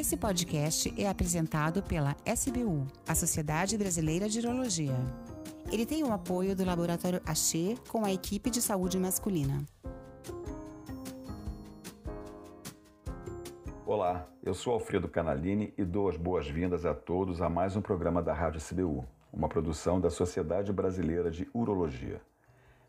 Esse podcast é apresentado pela SBU, a Sociedade Brasileira de Urologia. Ele tem o apoio do Laboratório Axê com a equipe de saúde masculina. Olá, eu sou Alfredo Canalini e dou as boas-vindas a todos a mais um programa da Rádio SBU, uma produção da Sociedade Brasileira de Urologia.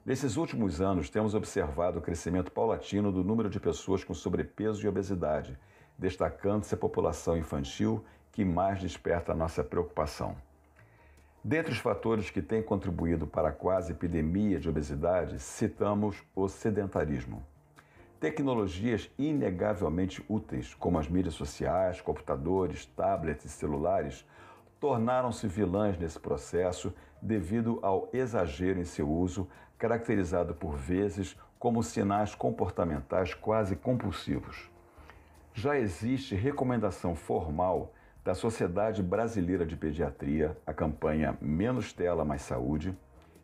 Nesses últimos anos, temos observado o crescimento paulatino do número de pessoas com sobrepeso e obesidade, destacando-se a população infantil que mais desperta a nossa preocupação. Dentre os fatores que têm contribuído para a quase epidemia de obesidade, citamos o sedentarismo. Tecnologias inegavelmente úteis, como as mídias sociais, computadores, tablets e celulares, tornaram-se vilãs nesse processo devido ao exagero em seu uso, caracterizado por vezes como sinais comportamentais quase compulsivos. Já existe recomendação formal da Sociedade Brasileira de Pediatria, a campanha Menos Tela Mais Saúde,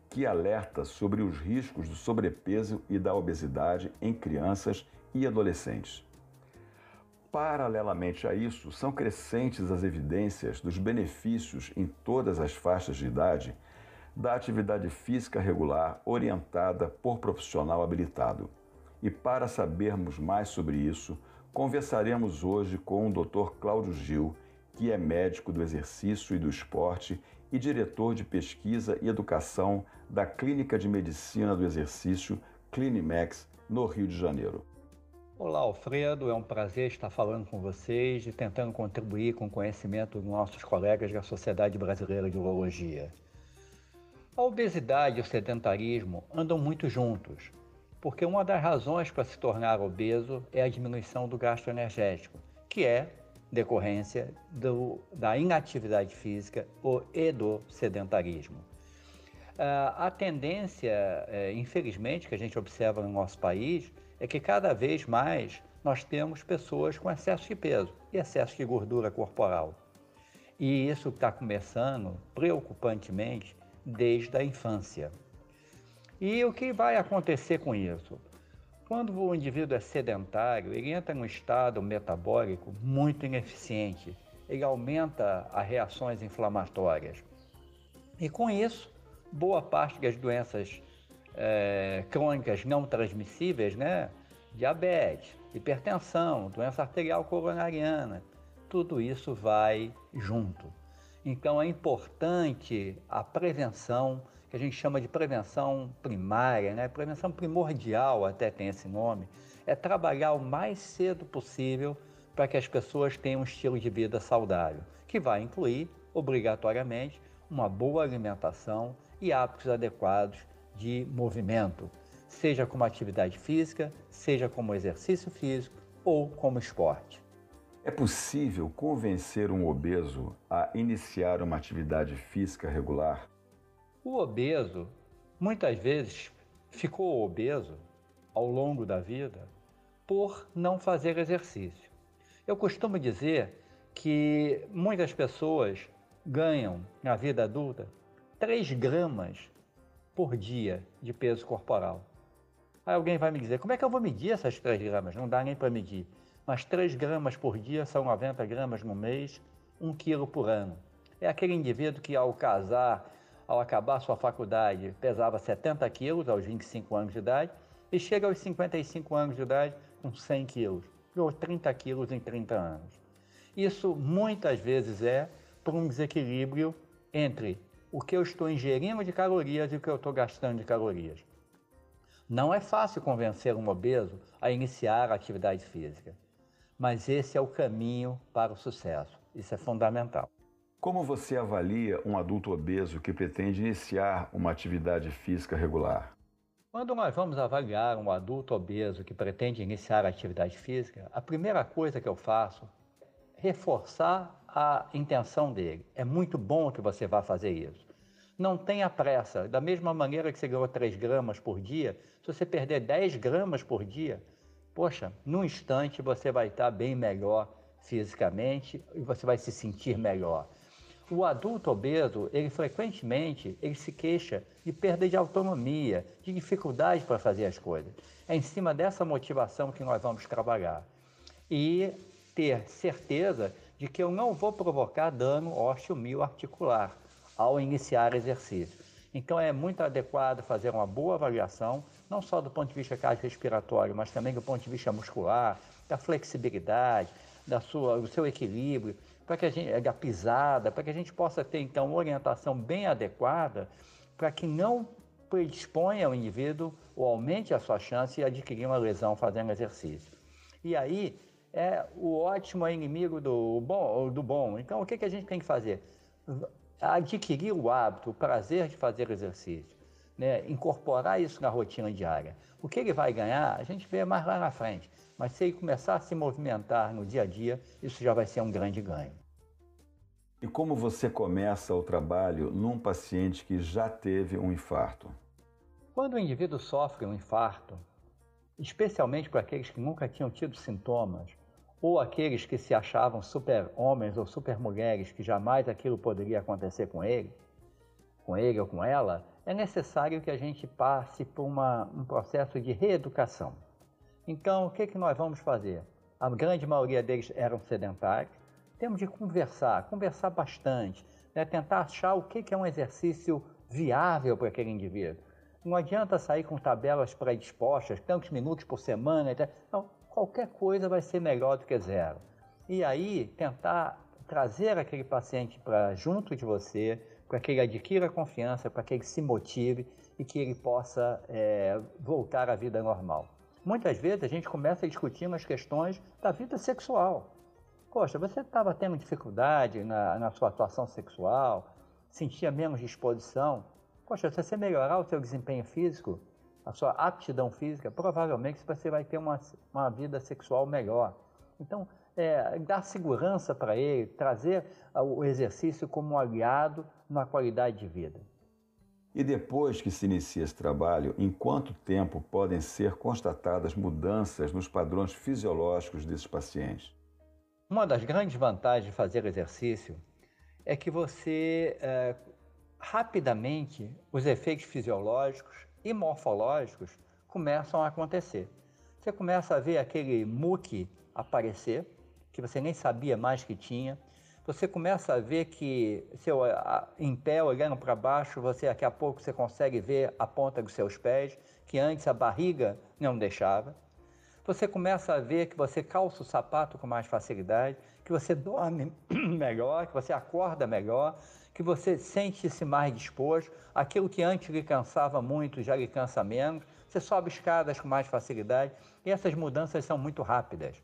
que alerta sobre os riscos do sobrepeso e da obesidade em crianças e adolescentes. Paralelamente a isso, são crescentes as evidências dos benefícios em todas as faixas de idade da atividade física regular orientada por profissional habilitado. E para sabermos mais sobre isso, conversaremos hoje com o Dr. Cláudio Gil, que é médico do exercício e do esporte e diretor de pesquisa e educação da Clínica de Medicina do Exercício Clinimex, no Rio de Janeiro. Olá, Alfredo. É um prazer estar falando com vocês e tentando contribuir com o conhecimento dos nossos colegas da Sociedade Brasileira de Urologia. A obesidade e o sedentarismo andam muito juntos, porque uma das razões para se tornar obeso é a diminuição do gasto energético, que é decorrência do, da inatividade física e do sedentarismo. Uh, a tendência, uh, infelizmente, que a gente observa no nosso país é que cada vez mais nós temos pessoas com excesso de peso e excesso de gordura corporal. E isso está começando preocupantemente desde a infância. E o que vai acontecer com isso? Quando o indivíduo é sedentário, ele entra num estado metabólico muito ineficiente. Ele aumenta as reações inflamatórias. E com isso, boa parte das doenças é, crônicas não transmissíveis, né? Diabetes, hipertensão, doença arterial coronariana, tudo isso vai junto. Então é importante a prevenção, que a gente chama de prevenção primária, né? prevenção primordial, até tem esse nome, é trabalhar o mais cedo possível para que as pessoas tenham um estilo de vida saudável, que vai incluir, obrigatoriamente, uma boa alimentação e hábitos adequados de movimento, seja como atividade física, seja como exercício físico ou como esporte. É possível convencer um obeso a iniciar uma atividade física regular? O obeso muitas vezes ficou obeso ao longo da vida por não fazer exercício. Eu costumo dizer que muitas pessoas ganham na vida adulta 3 gramas por dia de peso corporal. Aí alguém vai me dizer, como é que eu vou medir essas 3 gramas? Não dá nem para medir. Mas 3 gramas por dia são 90 gramas no mês, 1 quilo por ano. É aquele indivíduo que ao casar, ao acabar sua faculdade, pesava 70 quilos aos 25 anos de idade e chega aos 55 anos de idade com 100 quilos, ou 30 quilos em 30 anos. Isso muitas vezes é por um desequilíbrio entre o que eu estou ingerindo de calorias e o que eu estou gastando de calorias. Não é fácil convencer um obeso a iniciar a atividade física, mas esse é o caminho para o sucesso. Isso é fundamental. Como você avalia um adulto obeso que pretende iniciar uma atividade física regular? Quando nós vamos avaliar um adulto obeso que pretende iniciar a atividade física, a primeira coisa que eu faço é reforçar a intenção dele. É muito bom que você vá fazer isso. Não tenha pressa. Da mesma maneira que você ganhou 3 gramas por dia, se você perder 10 gramas por dia, poxa, num instante você vai estar bem melhor fisicamente e você vai se sentir melhor. O adulto obeso, ele frequentemente ele se queixa de perda de autonomia, de dificuldade para fazer as coisas. É em cima dessa motivação que nós vamos trabalhar. E ter certeza de que eu não vou provocar dano ósseo-mioarticular ao iniciar exercício. Então é muito adequado fazer uma boa avaliação, não só do ponto de vista cardiorrespiratório, mas também do ponto de vista muscular, da flexibilidade, da sua, do seu equilíbrio, para que a gente, da pisada, para que a gente possa ter então uma orientação bem adequada para que não predisponha o indivíduo ou aumente a sua chance de adquirir uma lesão fazendo exercício. E aí é o ótimo é inimigo do bom. Do bom. Então o que, que a gente tem que fazer? Adquirir o hábito, o prazer de fazer exercício, né? incorporar isso na rotina diária. O que ele vai ganhar, a gente vê mais lá na frente. Mas se ele começar a se movimentar no dia a dia, isso já vai ser um grande ganho. E como você começa o trabalho num paciente que já teve um infarto? Quando o indivíduo sofre um infarto, especialmente para aqueles que nunca tinham tido sintomas, ou aqueles que se achavam super-homens ou super-mulheres, que jamais aquilo poderia acontecer com ele, com ele ou com ela, é necessário que a gente passe por uma, um processo de reeducação. Então, o que, que nós vamos fazer? A grande maioria deles eram sedentários, temos de conversar, conversar bastante, né? tentar achar o que é um exercício viável para aquele indivíduo. Não adianta sair com tabelas predispostas, tantos minutos por semana, não, qualquer coisa vai ser melhor do que zero. E aí tentar trazer aquele paciente para junto de você, para que ele adquira confiança, para que ele se motive e que ele possa é, voltar à vida normal. Muitas vezes a gente começa a discutir as questões da vida sexual. Poxa, você estava tendo dificuldade na, na sua atuação sexual, sentia menos disposição. Poxa, se você melhorar o seu desempenho físico, a sua aptidão física, provavelmente você vai ter uma, uma vida sexual melhor. Então, é, dar segurança para ele, trazer o exercício como um aliado na qualidade de vida. E depois que se inicia esse trabalho, em quanto tempo podem ser constatadas mudanças nos padrões fisiológicos desses pacientes? Uma das grandes vantagens de fazer exercício é que você, é, rapidamente, os efeitos fisiológicos e morfológicos começam a acontecer. Você começa a ver aquele muque aparecer, que você nem sabia mais que tinha. Você começa a ver que, seu, em pé, olhando para baixo, você daqui a pouco você consegue ver a ponta dos seus pés, que antes a barriga não deixava você começa a ver que você calça o sapato com mais facilidade, que você dorme melhor, que você acorda melhor, que você sente-se mais disposto, aquilo que antes lhe cansava muito já lhe cansa menos, você sobe escadas com mais facilidade e essas mudanças são muito rápidas.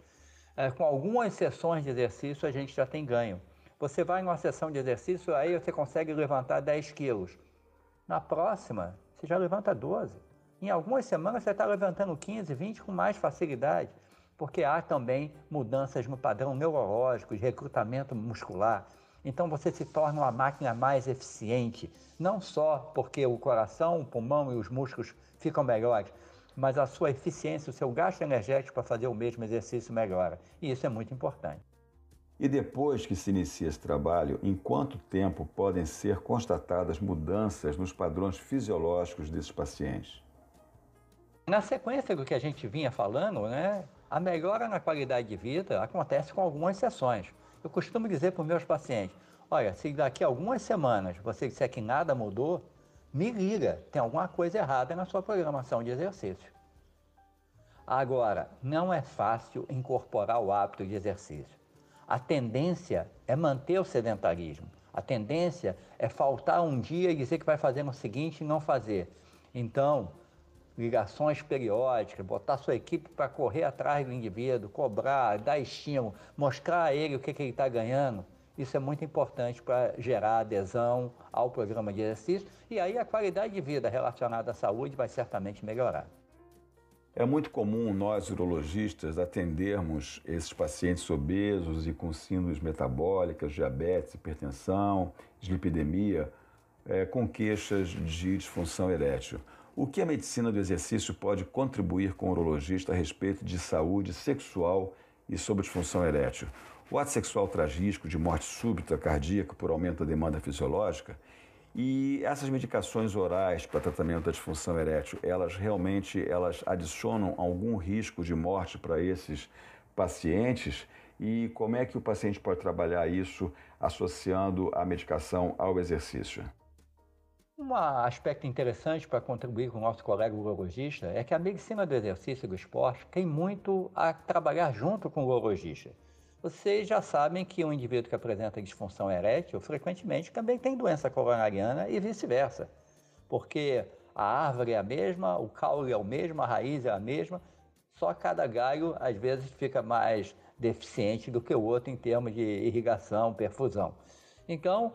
É, com algumas sessões de exercício a gente já tem ganho. Você vai numa sessão de exercício, aí você consegue levantar 10 quilos. Na próxima, você já levanta 12. Em algumas semanas você está levantando 15, 20 com mais facilidade, porque há também mudanças no padrão neurológico, de recrutamento muscular. Então você se torna uma máquina mais eficiente, não só porque o coração, o pulmão e os músculos ficam melhores, mas a sua eficiência, o seu gasto energético para fazer o mesmo exercício melhora. E isso é muito importante. E depois que se inicia esse trabalho, em quanto tempo podem ser constatadas mudanças nos padrões fisiológicos desses pacientes? Na sequência do que a gente vinha falando, né, a melhora na qualidade de vida acontece com algumas sessões. Eu costumo dizer para os meus pacientes: olha, se daqui a algumas semanas você disser que nada mudou, me liga, tem alguma coisa errada na sua programação de exercício. Agora, não é fácil incorporar o hábito de exercício. A tendência é manter o sedentarismo. A tendência é faltar um dia e dizer que vai fazer no seguinte e não fazer. Então, ligações periódicas, botar sua equipe para correr atrás do indivíduo, cobrar, dar estímulo, mostrar a ele o que, que ele está ganhando. Isso é muito importante para gerar adesão ao programa de exercício e aí a qualidade de vida relacionada à saúde vai certamente melhorar. É muito comum nós, urologistas, atendermos esses pacientes obesos e com síndromes metabólicas, diabetes, hipertensão, dislipidemia, é, com queixas de disfunção erétil. O que a medicina do exercício pode contribuir com o urologista a respeito de saúde sexual e sobre disfunção erétil? O ato sexual traz risco de morte súbita cardíaca por aumento da demanda fisiológica? E essas medicações orais para tratamento da disfunção erétil, elas realmente elas adicionam algum risco de morte para esses pacientes? e como é que o paciente pode trabalhar isso associando a medicação ao exercício? Um aspecto interessante para contribuir com o nosso colega urologista é que a medicina do exercício e do esporte tem muito a trabalhar junto com o urologista. Vocês já sabem que um indivíduo que apresenta disfunção erétil frequentemente também tem doença coronariana e vice-versa, porque a árvore é a mesma, o caule é o mesmo, a raiz é a mesma, só cada galho às vezes fica mais deficiente do que o outro em termos de irrigação, perfusão. Então,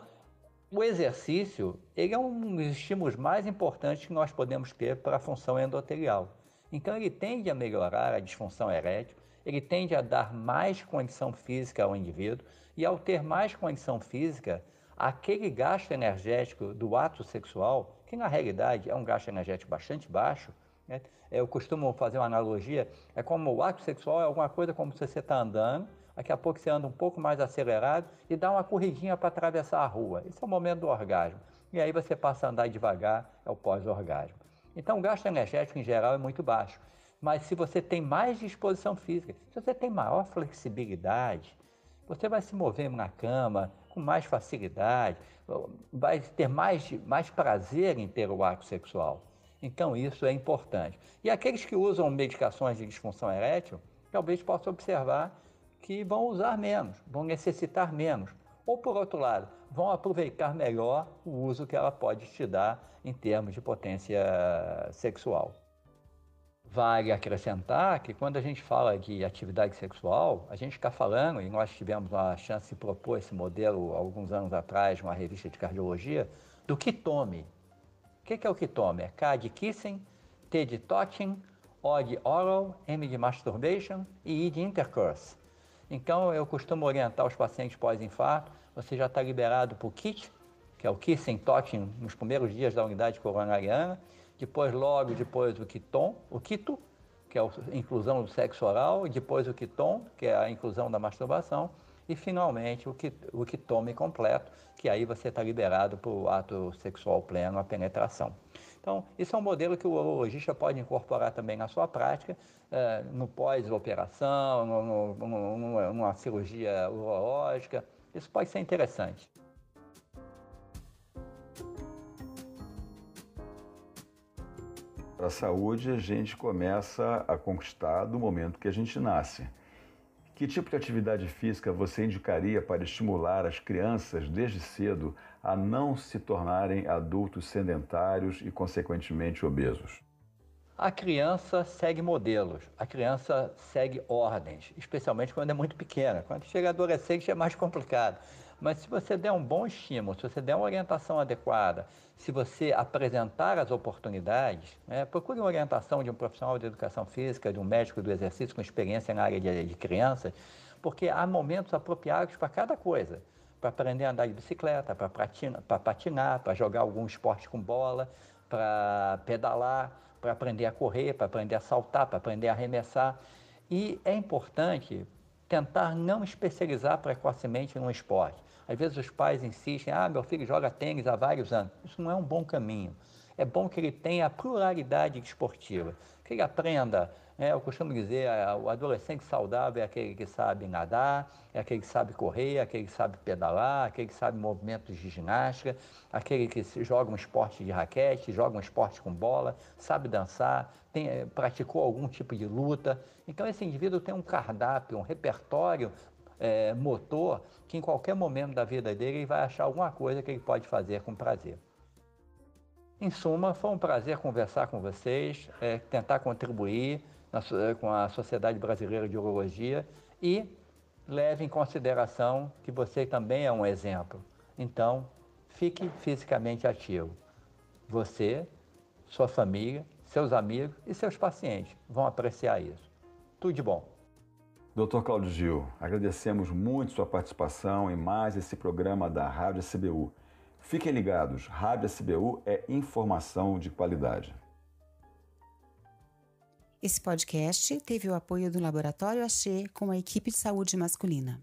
o exercício ele é um dos estímulos mais importantes que nós podemos ter para a função endotelial. Então ele tende a melhorar a disfunção erétil, ele tende a dar mais condição física ao indivíduo e ao ter mais condição física, aquele gasto energético do ato sexual, que na realidade é um gasto energético bastante baixo, né? eu costumo fazer uma analogia, é como o ato sexual é alguma coisa como se você está andando daqui a pouco você anda um pouco mais acelerado e dá uma corridinha para atravessar a rua. Esse é o momento do orgasmo. E aí você passa a andar devagar, é o pós-orgasmo. Então o gasto energético em geral é muito baixo. Mas se você tem mais disposição física, se você tem maior flexibilidade, você vai se mover na cama com mais facilidade, vai ter mais, mais prazer em ter o ato sexual. Então isso é importante. E aqueles que usam medicações de disfunção erétil, talvez possam observar que vão usar menos, vão necessitar menos. Ou, por outro lado, vão aproveitar melhor o uso que ela pode te dar em termos de potência sexual. Vale acrescentar que quando a gente fala de atividade sexual, a gente está falando, e nós tivemos a chance de propor esse modelo alguns anos atrás, numa revista de cardiologia, do Kitome. O que é o Kitome? É K de kissing, T de touching, O de oral, M de masturbation e I de intercourse. Então, eu costumo orientar os pacientes pós-infarto, você já está liberado para o KIT, que é o Kissing Touching, nos primeiros dias da unidade coronariana, depois, logo depois, o Kiton, o Kito, que é a inclusão do sexo oral, e depois o Kiton, que é a inclusão da masturbação, e finalmente o, o Kitome completo, que aí você está liberado para o ato sexual pleno, a penetração. Então, isso é um modelo que o urologista pode incorporar também na sua prática, é, no pós-operação, numa cirurgia urológica. Isso pode ser interessante. Para a saúde, a gente começa a conquistar do momento que a gente nasce. Que tipo de atividade física você indicaria para estimular as crianças desde cedo a não se tornarem adultos sedentários e, consequentemente, obesos? A criança segue modelos, a criança segue ordens, especialmente quando é muito pequena. Quando chega adolescente é mais complicado. Mas se você der um bom estímulo, se você der uma orientação adequada, se você apresentar as oportunidades, né, procure uma orientação de um profissional de educação física, de um médico do exercício com experiência na área de, de crianças, porque há momentos apropriados para cada coisa. Para aprender a andar de bicicleta, para patinar, para jogar algum esporte com bola, para pedalar, para aprender a correr, para aprender a saltar, para aprender a arremessar. E é importante tentar não especializar precocemente num esporte. Às vezes os pais insistem, ah, meu filho joga tênis há vários anos. Isso não é um bom caminho. É bom que ele tenha a pluralidade esportiva, que ele aprenda é, eu costumo dizer, o adolescente saudável é aquele que sabe nadar, é aquele que sabe correr, é aquele que sabe pedalar, é aquele que sabe movimentos de ginástica, aquele que joga um esporte de raquete, joga um esporte com bola, sabe dançar, tem, eh, praticou algum tipo de luta. Então esse indivíduo tem um cardápio, um repertório é, motor que em qualquer momento da vida dele ele vai achar alguma coisa que ele pode fazer com prazer. Em suma, foi um prazer conversar com vocês, é, tentar contribuir na, com a Sociedade Brasileira de Urologia e leve em consideração que você também é um exemplo. Então, fique fisicamente ativo. Você, sua família, seus amigos e seus pacientes vão apreciar isso. Tudo de bom. Doutor Claudio Gil, agradecemos muito sua participação em mais esse programa da Rádio SBU. Fiquem ligados, Rádio SBU é informação de qualidade. Esse podcast teve o apoio do Laboratório Axê com a equipe de saúde masculina.